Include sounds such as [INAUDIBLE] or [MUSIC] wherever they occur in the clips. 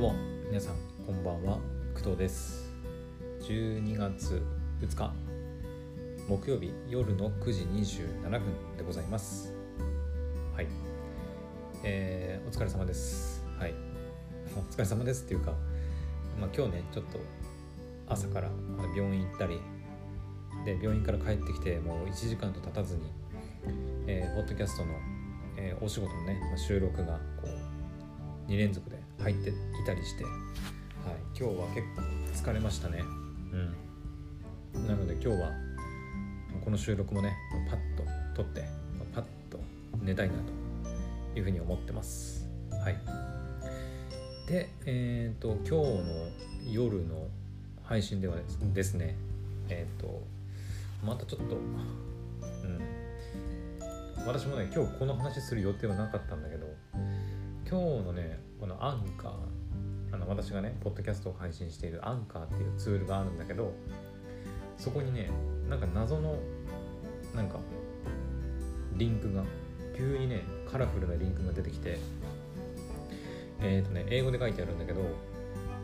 どうも皆さんこんばんは。工藤です。12月2日木曜日夜の9時27分でございます。はい。えー、お疲れ様です。はい。[LAUGHS] お疲れ様ですっていうかまあ今日ねちょっと朝から病院行ったりで病院から帰ってきてもう1時間と経たずに、えー、ポッドキャストの、えー、お仕事のね、まあ、収録がこう2連続で入っていたりして、はい、今日は結構疲れましたね。うん。なので今日はこの収録もねパッと撮ってパッと寝たいなというふうに思ってます。はい。でえっ、ー、と今日の夜の配信ではですねえっ、ー、とまたちょっとうん。私もね今日この話する予定はなかったんだけど今日のねこのアンカーあの私がねポッドキャストを配信しているアンカーっていうツールがあるんだけどそこにねなんか謎のなんかリンクが急にねカラフルなリンクが出てきてえっ、ー、とね英語で書いてあるんだけど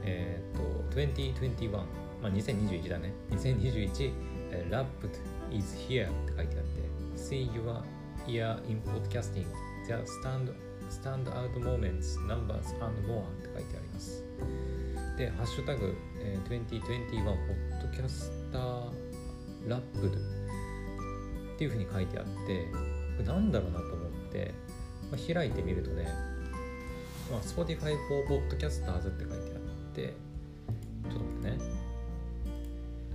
えっ、ー、と2021まあ2021だね。2021 Rapid is here って書いてあって See your ear in podcasting. The stand stand out moments numbers and more って書いてあります。でハッシュタグ、えー、2021ポッドキャスターラップドっていうふうに書いてあってこれなんだろうなと思って、まあ、開いてみるとね、まあ、Spotify for Podcasters って書いてあってちょっと待ってね。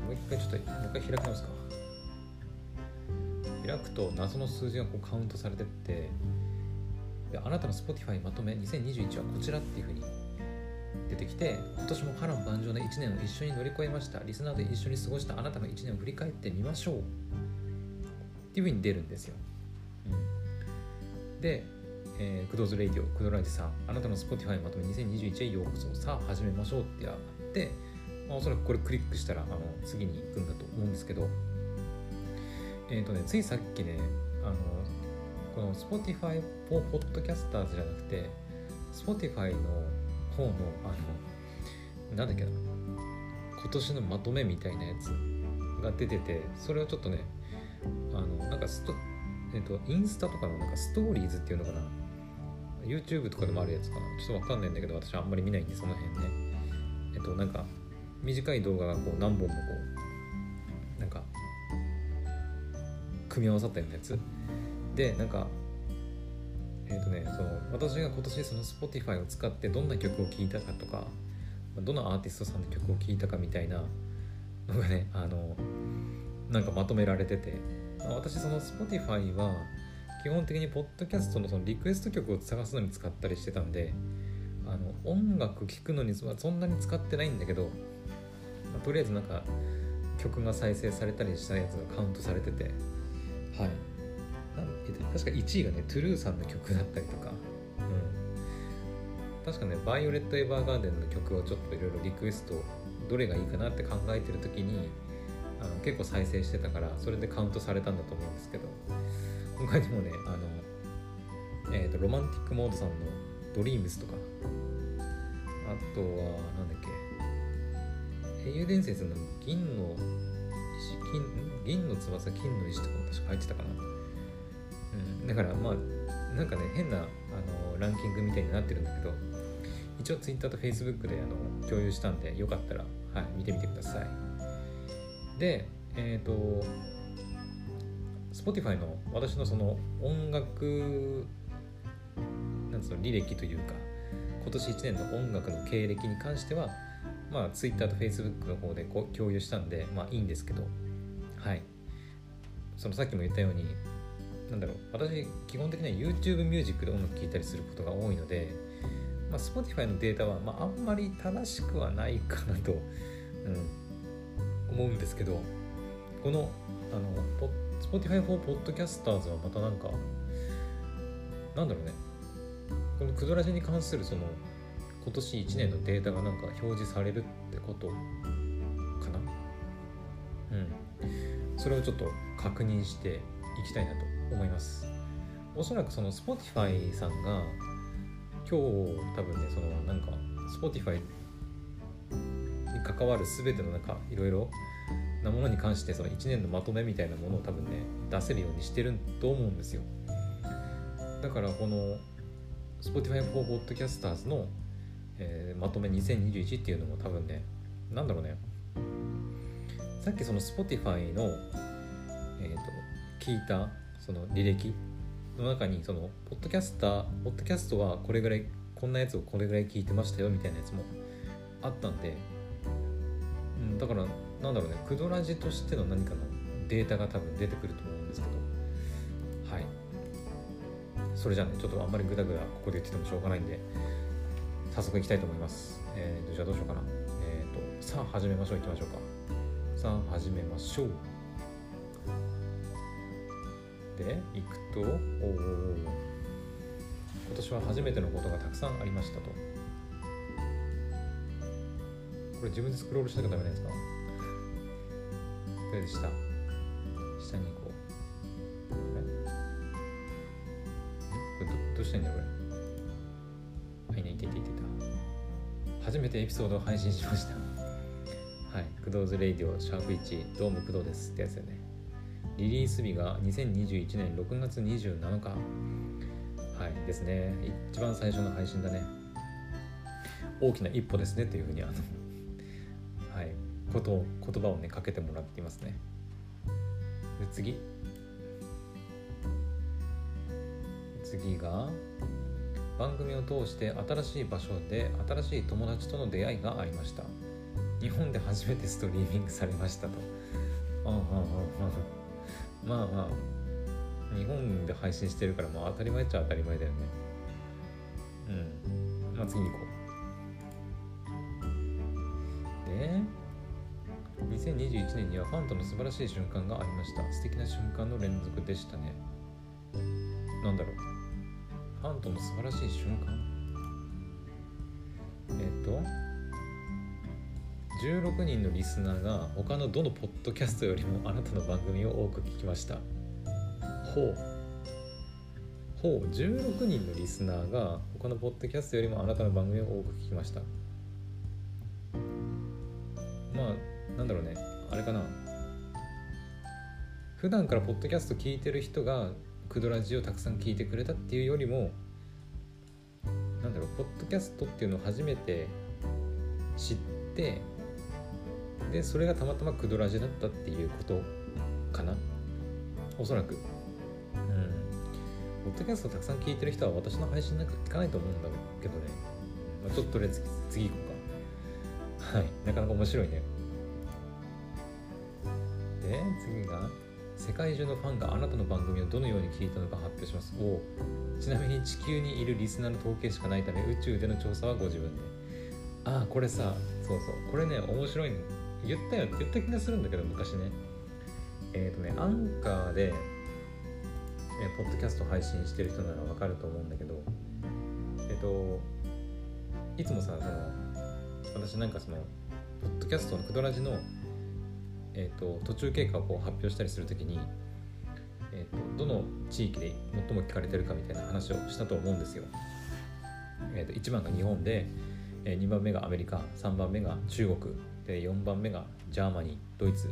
もう一回ちょっともう一回開きますか。開くと謎の数字がこうカウントされてってであなたの Spotify まとめ2021はこちらっていうふうに出てきて今年も波乱万丈な1年を一緒に乗り越えました。リスナーと一緒に過ごしたあなたの1年を振り返ってみましょうっていうふうに出るんですよ、うん、で、えー、クドーズレイディオクドライジさんあなたの Spotify まとめ2021へようこそ。さあ始めましょうってやって、まあ、おそらくこれクリックしたらあの次に行くんだと思うんですけど。えっ、ー、とねついさっきねあのこの Spotify for Podcasters じゃなくて Spotify の方のあのなんだっけな今年のまとめみたいなやつが出ててそれをちょっとねあのなんかストえっとインスタとかのなんかストーリーズっていうのかな YouTube とかでもあるやつかなちょっとわかんないんだけど私あんまり見ないんでその辺ね。えっとなんか短い動画がこう何本もこうなんか組み合わさったようなやつ。でなんかえっ、ー、とねその私が今年その Spotify を使ってどんな曲を聴いたかとかどのアーティストさんの曲を聴いたかみたいなのがねあのなんかまとめられてて私その Spotify は基本的にポッドキャストのそのリクエスト曲を探すのに使ったりしてたんであの音楽聴くのにそんなに使ってないんだけど、まあ、とりあえずなんか曲が再生されたりしたやつがカウントされててはい。確か1位がねトゥルーさんの曲だったりとか、うん、確かねバイオレット・エヴァーガーデンの曲をちょっといろいろリクエストどれがいいかなって考えてる時にあの結構再生してたからそれでカウントされたんだと思うんですけど。[LAUGHS] 他にもねあの、えーと、ロマンティックモードさんの「ドリームスとか。あとはなんだっけ。英雄伝説の銀の石金銀の翼金の石とかも確か入ってたかな、だからまあなんかね変なあのランキングみたいになってるんだけど一応 Twitter と Facebook であの共有したんでよかったら、はい、見てみてください。でえっ、ー、と Spotify の私のその音楽なんつうの履歴というか今年1年の音楽の経歴に関してはまあ Twitter と Facebook の方でこう共有したんでまあいいんですけどはい。そのさっきも言ったようになんだろう私基本的には YouTube ミュージックで音楽聴いたりすることが多いので、まあ、Spotify のデータは、まあ、あんまり正しくはないかなと、[LAUGHS] うん、思うんですけどこのあの Spotify for Podcasters はまたなんかなんだろうねこのクドラジに関するその今年1年のデータがなんか表示されるってことかな。うん。それをちょっと確認していきたいなと思います。おそらくその Spotify さんが今日多分ねそのなんか Spotify に関わる全ての中いろいろなものに関してその1年のまとめみたいなものを多分ね出せるようにしてると思うんですよ。だからこの Spotify for Podcasters の、えー、まとめ2021っていうのも多分ねなんだろうね。さっきその Spotify の、えーと、聞いたその履歴の中にそのポッドキャスターポッドキャストはこれぐらいこんなやつをこれぐらい聞いてましたよみたいなやつもあったんで、うん、だからなんだろうねクドラジとしての何かのデータが多分出てくると思うんですけどはい。それじゃあねちょっとあんまりグダグダここで言っててもしょうがないんで早速いきたいと思います。えーじゃあどうしようかな。えっ、ー、とさあ始めましょういきましょうか。さあ始めましょう。でいくとお今年は初めてのことがたくさんありましたと。これ自分でスクロールしなきゃダメなんですか。これで下。下に行こう。これどどうしたいんだこれ？はいねいていていてた。初めてエピソードを配信しました。はい「クドーズレイディオシャープ1どうも工藤です」ってやつよね。リリース日が2021年6月27日。はいですね。一番最初の配信だね。大きな一歩ですねというふうにあのはいこと言葉をねかけてもらっていますね。で次。次が番組を通して新しい場所で新しい友達との出会いがありました。日本で初めてストリーミングされましたと。ああああ。まあまあ日本で配信してるからまあ当たり前っちゃ当たり前だよね。うん。まあ次に行こう。で2021年にはファンとの素晴らしい瞬間がありました。素敵な瞬間の連続でしたね。なんだろう。ファンとの素晴らしい瞬間？16人のリスナーが他のどのポッドキャストよりもあなたの番組を多く聞きました。ほう。ほう。16人のリスナーが他のポッドキャストよりもあなたの番組を多く聞きました。まあなんだろうね。あれかな。普段からポッドキャスト聞いてる人がクドラジをたくさん聞いてくれたっていうよりもなんだろうポッドキャストっていうのを初めて知ってでそれがたまたまクドラジだったっていうことかな？おそらく。うん。ポッドキャストたくさん聞いてる人は私の配信なんか聞かないと思うんだけどね、まあ、ちょっととりあえず次行こうか。はい。なかなか面白いね。で次が世界中のファンがあなたの番組をどのように聞いたのか発表します。おちなみに地球にいるリスナーの統計しかないため宇宙での調査はご自分で。ああこれさそうそう。これね面白いの言ったよ言った気がするんだけど昔ねえっ、ー、とねアンカーで、えー、ポッドキャスト配信してる人ならわかると思うんだけどえっ、ー、といつもさその私なんかそのポッドキャストのクドラジの、えーと、途中経過をこう発表したりするときに、えーと、どの地域で最も聞かれてるかみたいな話をしたと思うんですよ。えーと、と1番が日本で、えー、2番目がアメリカ3番目が中国で4番目が Germany ドイツ。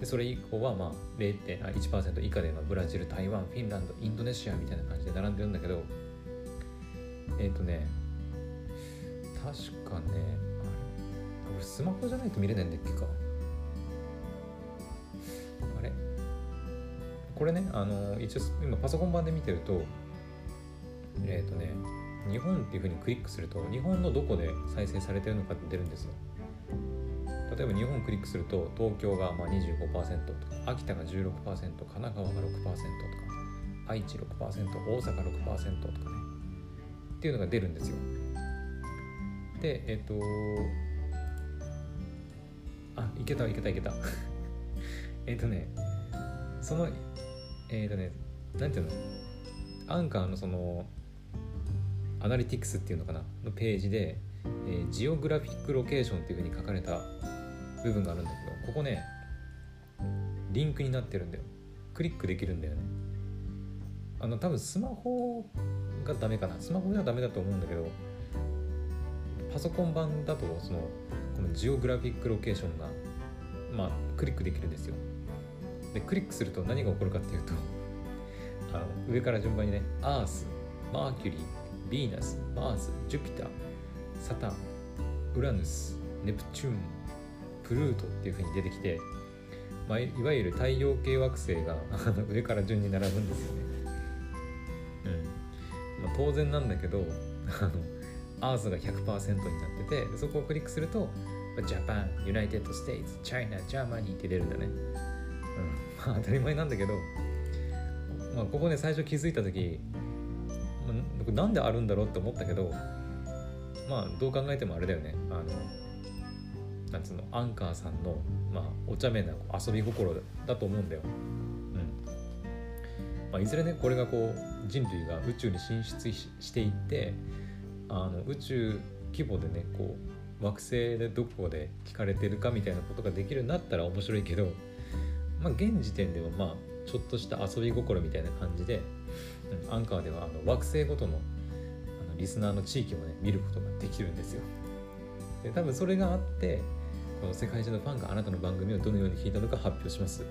でそれ以降はまあ0.1%以下で、まあ、ブラジル台湾フィンランドインドネシアみたいな感じで並んでるんだけどえっ、ー、とね確かねあれ？俺スマホじゃないと見れないんだっけか。あれ？これねあの一応今パソコン版で見てるとえっ、ー、とね日本っていうふうにクリックすると日本のどこで再生されてるのかって出るんですよ。例えば日本クリックすると東京がまあ25%とか秋田が16%神奈川が6%とか愛知6%大阪6%とかね。っていうのが出るんですよ。でえっ、とあいけたいけたいけた。[LAUGHS] えっとねそのえっ、とねなんていうの？アンカーのそのアナリティクスっていうのかな？のページで、えー、ジオグラフィックロケーションっていうふうに書かれた部分があるんだけどここねリンクになってるんだよ。クリックできるんだよね。あの多分スマホがダメかな。スマホではダメだと思うんだけどパソコン版だとそのこのジオグラフィックロケーションがまあクリックできるんですよ。でクリックすると何が起こるかっていうとあの上から順番にねアースマーキュリーヴィーナスマーズジュピターサタンウラヌスネプチューンプルートっていう風に出てきて、まあ、いわゆる太陽系惑星が [LAUGHS] 上から順に並ぶんですよね。うんまあ、当然なんだけどあのアースが100%になっててそこをクリックすると Japan、United States、China、Germany って出るんだね。うん、[LAUGHS] まあ当たり前なんだけど、まあ、ここね最初気づいた時、まあ、なんであるんだろうって思ったけどまあどう考えてもあれだよねあのなんつうのアンカーさんの、まあ、お茶目な遊び心だと思うんだよ。うんまあ、いずれねこれがこう人類が宇宙に進出していってあの宇宙規模でねこう惑星でどこで聞かれてるかみたいなことができるようになったら面白いけど、まあ、現時点ではまあちょっとした遊び心みたいな感じで、うん、アンカーではあの惑星ごとのあのリスナーの地域もね見ることができるんですよ。で多分それがあってこの世界中のファンがあなたの番組をどのように聞いたのか発表します。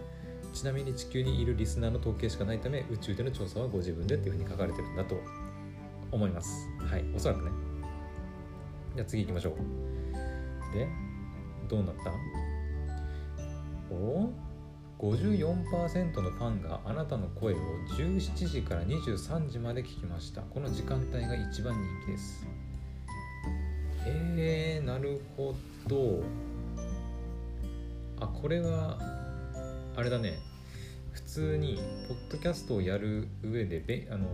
ちなみに地球にいるリスナーの統計しかないため宇宙での調査はご自分でっていうふうに書かれてるんだと思います。はいおそらくね。じゃあ次行きましょう。でどうなった？お54%のファンがあなたの声を17時から23時まで聞きました。この時間帯が一番人気です。えー、なるほど。あこれはあれだね。普通にポッドキャストをやる上でべあの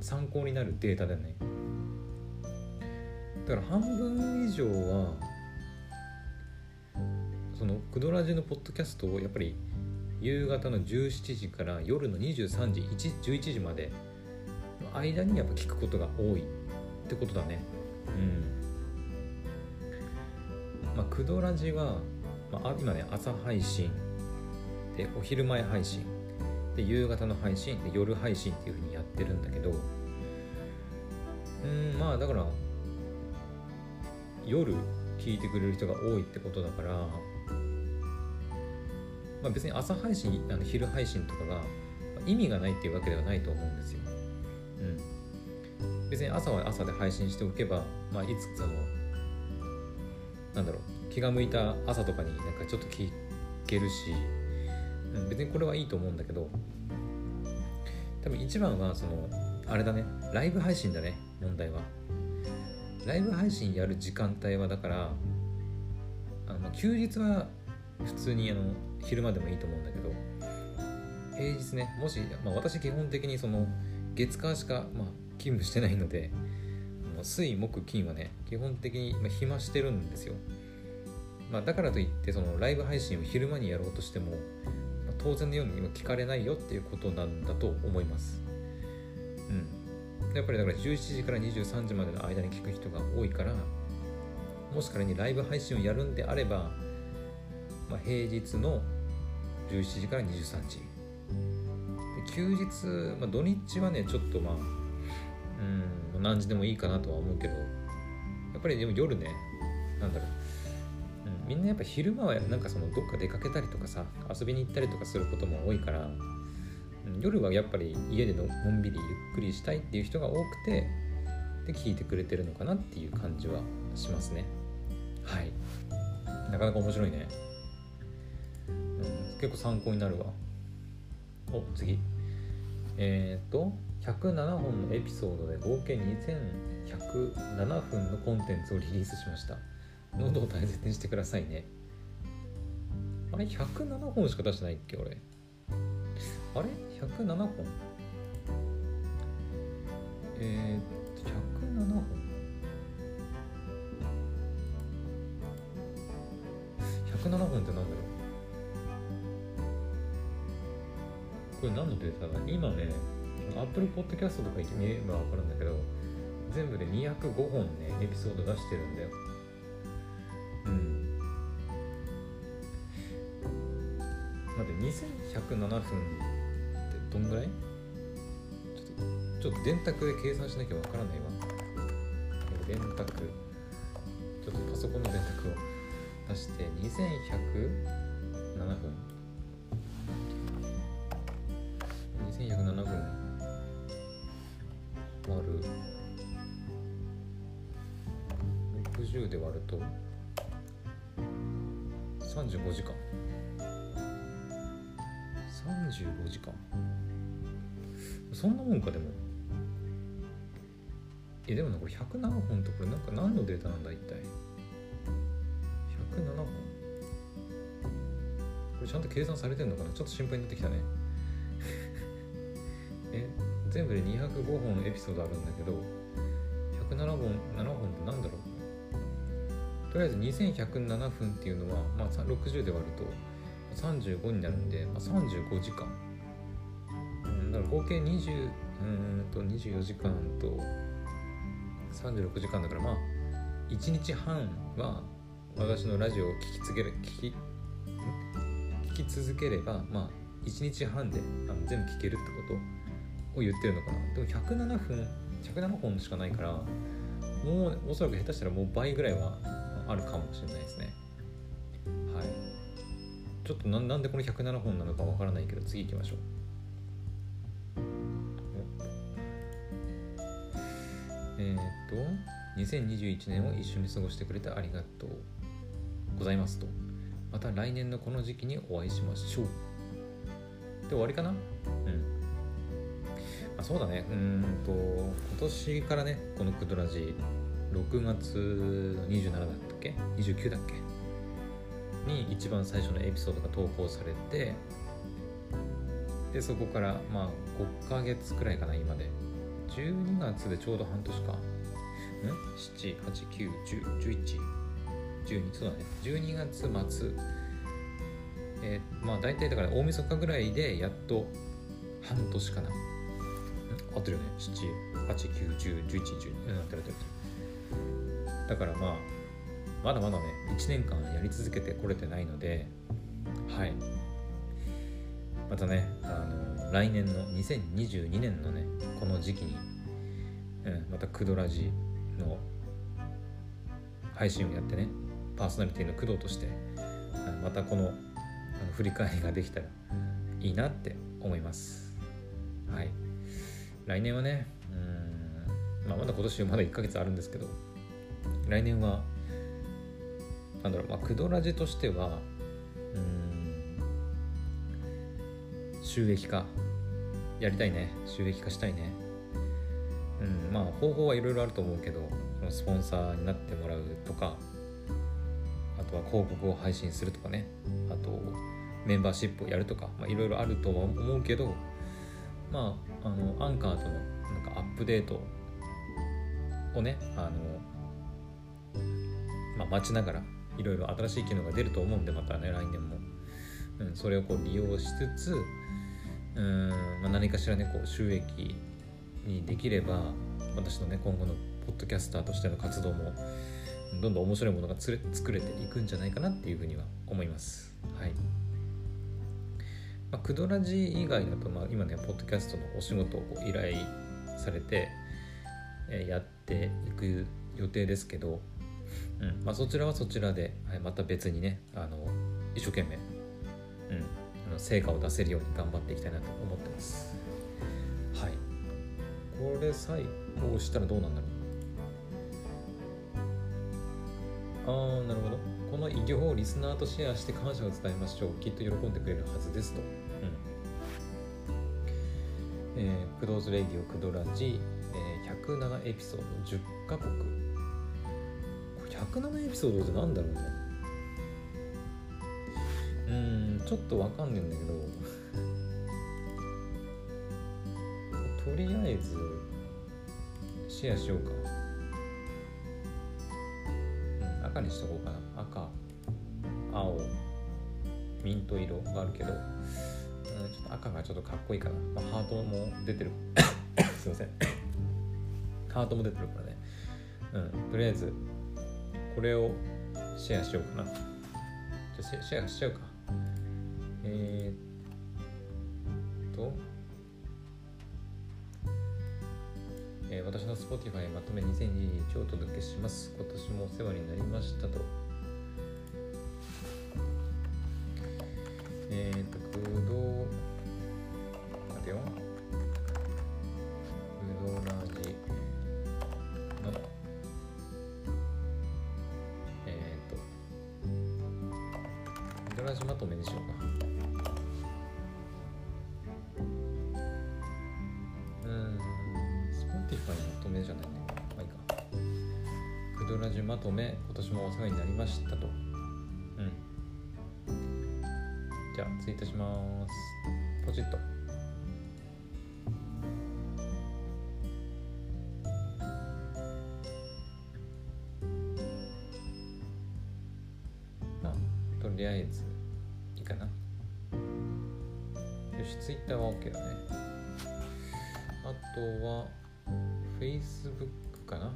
参考になるデータだね。だから半分以上はそのクドラジのポッドキャストをやっぱり夕方の17時から夜の23時11時までの間にやっぱ聞くことが多い。ってことだね。うん。まあクドラジはまあ、今ね朝配信でお昼前配信で夕方の配信で夜配信っていう風にやってるんだけどうんまあだから夜聞いてくれる人が多いってことだから、まあ、別に朝配信あの昼配信とかが意味がないっていうわけではないと思うんですよ。うん、別に朝は朝で配信しておけば、まあ、いつそのなんだろう気が向いた朝とかになんかちょっと聞けるし、うん、別にこれはいいと思うんだけど多分一番はそのあれだねライブ配信だね問題は。ライブ配信やる時間帯はだからあの休日は普通にあの昼間でもいいと思うんだけど平日ねもし、まあ、私基本的にその月間しか、まあ、勤務してないので水木金はね基本的に暇してるんですよ。まあ、だからといってそのライブ配信を昼間にやろうとしても、まあ、当然のように今聞かれないよっていうことなんだと思います。うん。やっぱりだから17時から23時までの間に聞く人が多いからもし仮にライブ配信をやるんであれば、まあ、平日の17時から23時休日、まあ、土日はねちょっとまあうん何時でもいいかなとは思うけどやっぱりでも夜ねなんだろうみんなやっぱ昼間はなんかそのどっか出かけたりとかさ遊びに行ったりとかすることも多いから夜はやっぱり家でのんびりゆっくりしたいっていう人が多くてで聞いてくれてるのかなっていう感じはしますね。はい。なかなか面白いね、うん、結構参考になるわ。お次。えっ、と107本のエピソードで合計2107分のコンテンツをリリースしました。喉を大切にしてくださいね。あれ？107本しか出してないっけ？俺。あれ？107本。えー、っと107本。107本ってなんだろうこれ何のデータだ今ね Apple Podcast とか見れば分かるんだけど全部で205本ねエピソード出してるんだよ。うん。待って2107分ってどんぐらい？ちょっとちょっと電卓で計算しなきゃわからないわ。電卓ちょっとパソコンの電卓を出して2107分。2107分。割る。60で割るとそんなもんかでも。えでもねこれ107本とこれなんか何のデータなんだ一体。107本。これちゃんと計算されてんのかな？ちょっと心配になってきたね。[LAUGHS] え全部で205本エピソードあるんだけど107本7本ってなんだろう？とりあえず2107分っていうのは、まあ、60で割ると35になるんで、まあ、35時間、合計20うんと24時間と36時間だからまあ1日半は私のラジオを聴き続ける聞き聞き続ければまあ1日半であの全部聞けるってことを言ってるのかな。でも107分107本しかないからもうおそらく下手したらもう倍ぐらいはあるかもしれないですね。はい。ちょっとなんでこの107本なのかわからないけど次行きましょう。2021年を一緒に過ごしてくれてありがとうございますと。また来年のこの時期にお会いしましょう。で終わりかな？うん。あそうだね。うんと今年からねこのクドラジ6月27だったっけ29だっけ？に一番最初のエピソードが投稿されてでそこからまあ5ヶ月くらいかな今で。12月でちょうど半年か。ん ?789101112 そうだね12月末えー、まあ大体だから大晦日ぐらいでやっと半年かな。合ってるよね789101112うん合ってる合ってるだからまあまだまだね1年間やり続けてこれてないのではい。またねあの来年の2022年のねこの時期に、うん、またクドラジの配信をやってねパーソナリティの工藤としてまたこの振り返りができたらいいなって思います。はい。来年はねうん、まあ、まだ今年まだ1ヶ月あるんですけど来年はなんだろうまあクドラジとしてはうん収益化やりたいね収益化したいねまあ方法はいろいろあると思うけどスポンサーになってもらうとかあとは広告を配信するとかねあとメンバーシップをやるとかいろいろあるとは思うけどまああのアンカーとのなんかアップデートをねあのまあ待ちながらいろいろ新しい機能が出ると思うんでまたね来年も、うん、それをこう利用しつつうん、まあ、何かしらねこう収益にできれば私のね今後のポッドキャスターとしての活動もどんどん面白いものがつれ作れていくんじゃないかなっていうふうには思います。はい。まあ、クドラジ以外だと、まあ、今ね、ポッドキャストのお仕事を依頼されて、えー、やっていく予定ですけど、うんまあ、そちらはそちらで、はい、また別にね、あの一生懸命、うん、あの成果を出せるように頑張っていきたいなと思ってます。はい。これさえこうしたらどうなんだろう。ああなるほど。この偉業をリスナーとシェアして感謝を伝えましょう。きっと喜んでくれるはずですと。うん。えー、クドーズレイディオクドラジ、えー、107エピソード10カ国これ107エピソードってなんだろうね。うんちょっとわかんねえんだけど。[LAUGHS] とりあえずシェアしようか、うん、赤にしとこうかな。赤青ミント色があるけど、うん、ちょっと赤がちょっとかっこいいかな、まあ、ハートも出てる。[COUGHS] すいません。ハートも出てるからね。うんとりあえずこれをシェアしようかな。じゃシェアしちゃうか。えー、っと。えー、私の Spotify まとめ2021をお届けします。今年もお世話になりましたと。えっ、と、じゃあ、ツイートします。ポチッと。まあ、とりあえず、いいかな。よし、ツイッターは OK だね。あとは、Facebook かな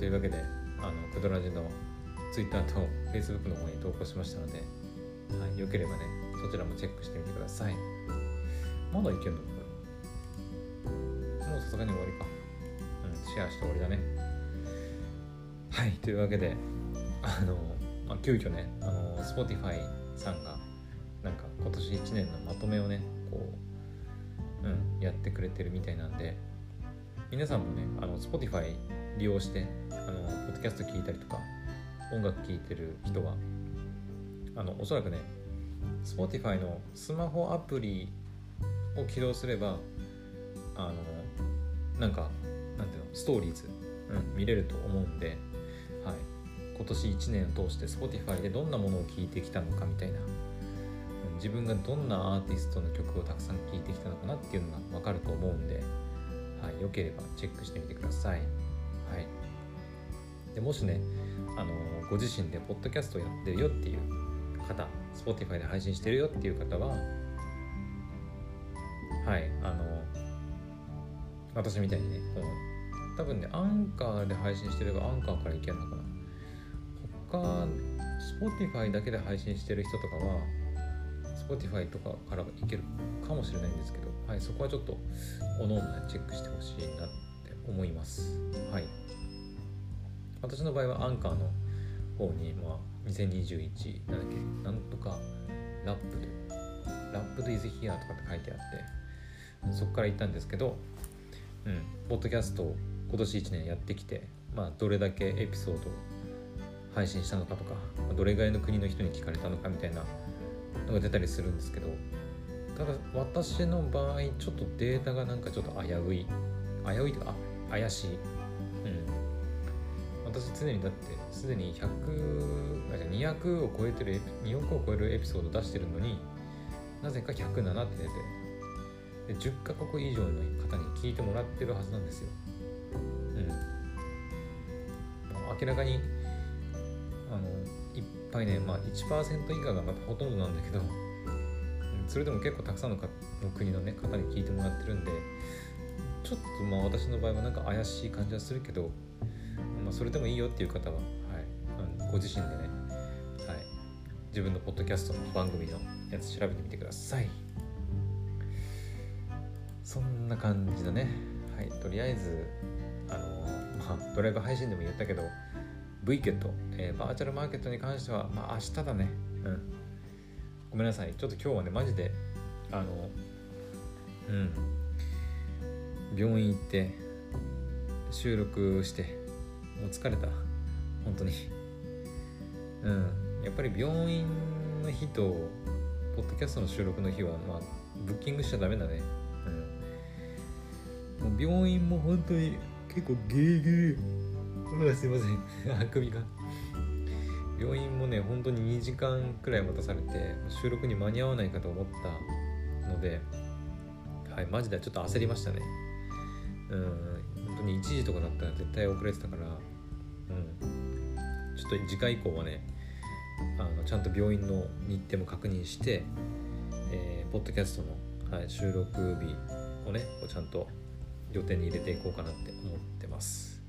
というわけであのクドラジの Twitter と Facebook の方に投稿しましたので、はい、よければねそちらもチェックしてみてください。まだいけんの？これ。もうさすがに終わりか。うんシェアして終わりだね。はいというわけであの、まあ、急遽ねあの Spotify さんがなんか今年1年のまとめをねこううんやってくれてるみたいなんで皆さんもねあの Spotify 利用してあのポッドキャスト聞いたりとか音楽聴いてる人はあのおそらくね Spotify のスマホアプリを起動すればあのなんかなんていうのストーリーズ、うん、見れると思うんで、はい、今年1年を通して Spotify でどんなものを聴いてきたのかみたいな、自分がどんなアーティストの曲をたくさん聴いてきたのかなっていうのが分かると思うんで、はい、よければチェックしてみてください。はい。でもしねあのご自身でポッドキャストやってるよっていう方 Spotify で配信してるよっていう方ははいあの私みたいにねこの多分ねアンカーで配信してればアンカーからいけるのかな。他 Spotify だけで配信してる人とかは Spotify とかからいけるかもしれないんですけど、はい、そこはちょっとおのおのチェックしてほしいなって思います。はい。私の場合はアンカーの方に、まあ、2021なんだっけなんとかラップドラップドイズヒアとかって書いてあってそこから行ったんですけどうんポッドキャストを今年1年やってきてまあどれだけエピソードを配信したのかとかどれぐらいの国の人に聞かれたのかみたいなのが出たりするんですけどただ私の場合ちょっとデータがなんかちょっと危うい危ういとかあ怪しい私常にだってすでに100あじゃ200を超えてる2億を超えるエピソード出してるのになぜか107って出てで10カ国以上の方に聞いてもらってるはずなんですよ。うん。明らかにあのいっぱいね、まあ、1%以下がまたほとんどなんだけどそれでも結構たくさんのかの国の、ね、方に聞いてもらってるんでちょっとまあ私の場合はなんか怪しい感じはするけどまあ、それでもいいよっていう方は、はい、ご自身でね、はい、自分のポッドキャストの番組のやつ調べてみてください。そんな感じだね。はいとりあえずあのまあドライブ配信でも言ったけど V ケット、えー、バーチャルマーケットに関してはまあ明日だね。うん。ごめんなさい。ちょっと今日はねマジであのうん。病院行って収録してもう疲れた。本当に。うん。やっぱり病院の日とポッドキャストの収録の日はまあブッキングしちゃダメだね。うん。もう病院も本当に結構ゲーゲー。すいません。あくびが。病院もね本当に2時間くらい待たされて収録に間に合わないかと思ったのではいマジでちょっと焦りましたね。うん。本当に1時とかだったら絶対遅れてたからと次回以降はねあのちゃんと病院の日程も確認して、えー、ポッドキャストの、はい、収録日をねこうちゃんと予定に入れていこうかなって思ってます。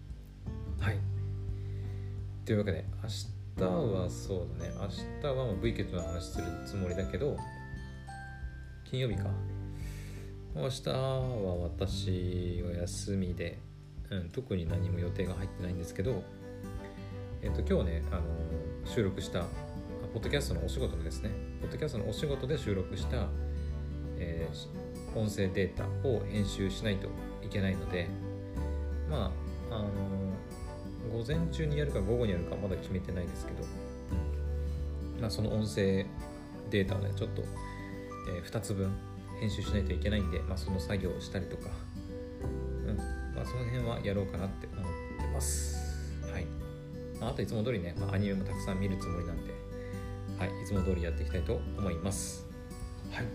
はい。というわけで明日はそうだね。明日はまあ V ケットの話するつもりだけど金曜日か。明日は私は休みで、うん、特に何も予定が入ってないんですけどえっ、と今日ねあの収録したポッドキャストのお仕事のですねポッドキャストのお仕事で収録した、えー、音声データを編集しないといけないのでまああの午前中にやるか午後にやるかまだ決めてないですけど、まあ、その音声データをねちょっと、えー、2つ分編集しないといけないんで、まあ、その作業をしたりとか、うんまあ、その辺はやろうかなって思ってます。まあ、あといつも通りね、まあ、アニメもたくさん見るつもりなんで、はい、いつも通りやっていきたいと思います。はい。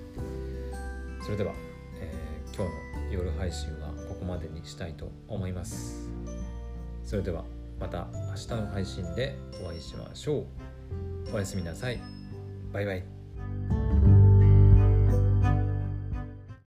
それでは、えー、今日の夜配信はここまでにしたいと思います。それではまた明日の配信でお会いしましょう。おやすみなさい。バイバイ。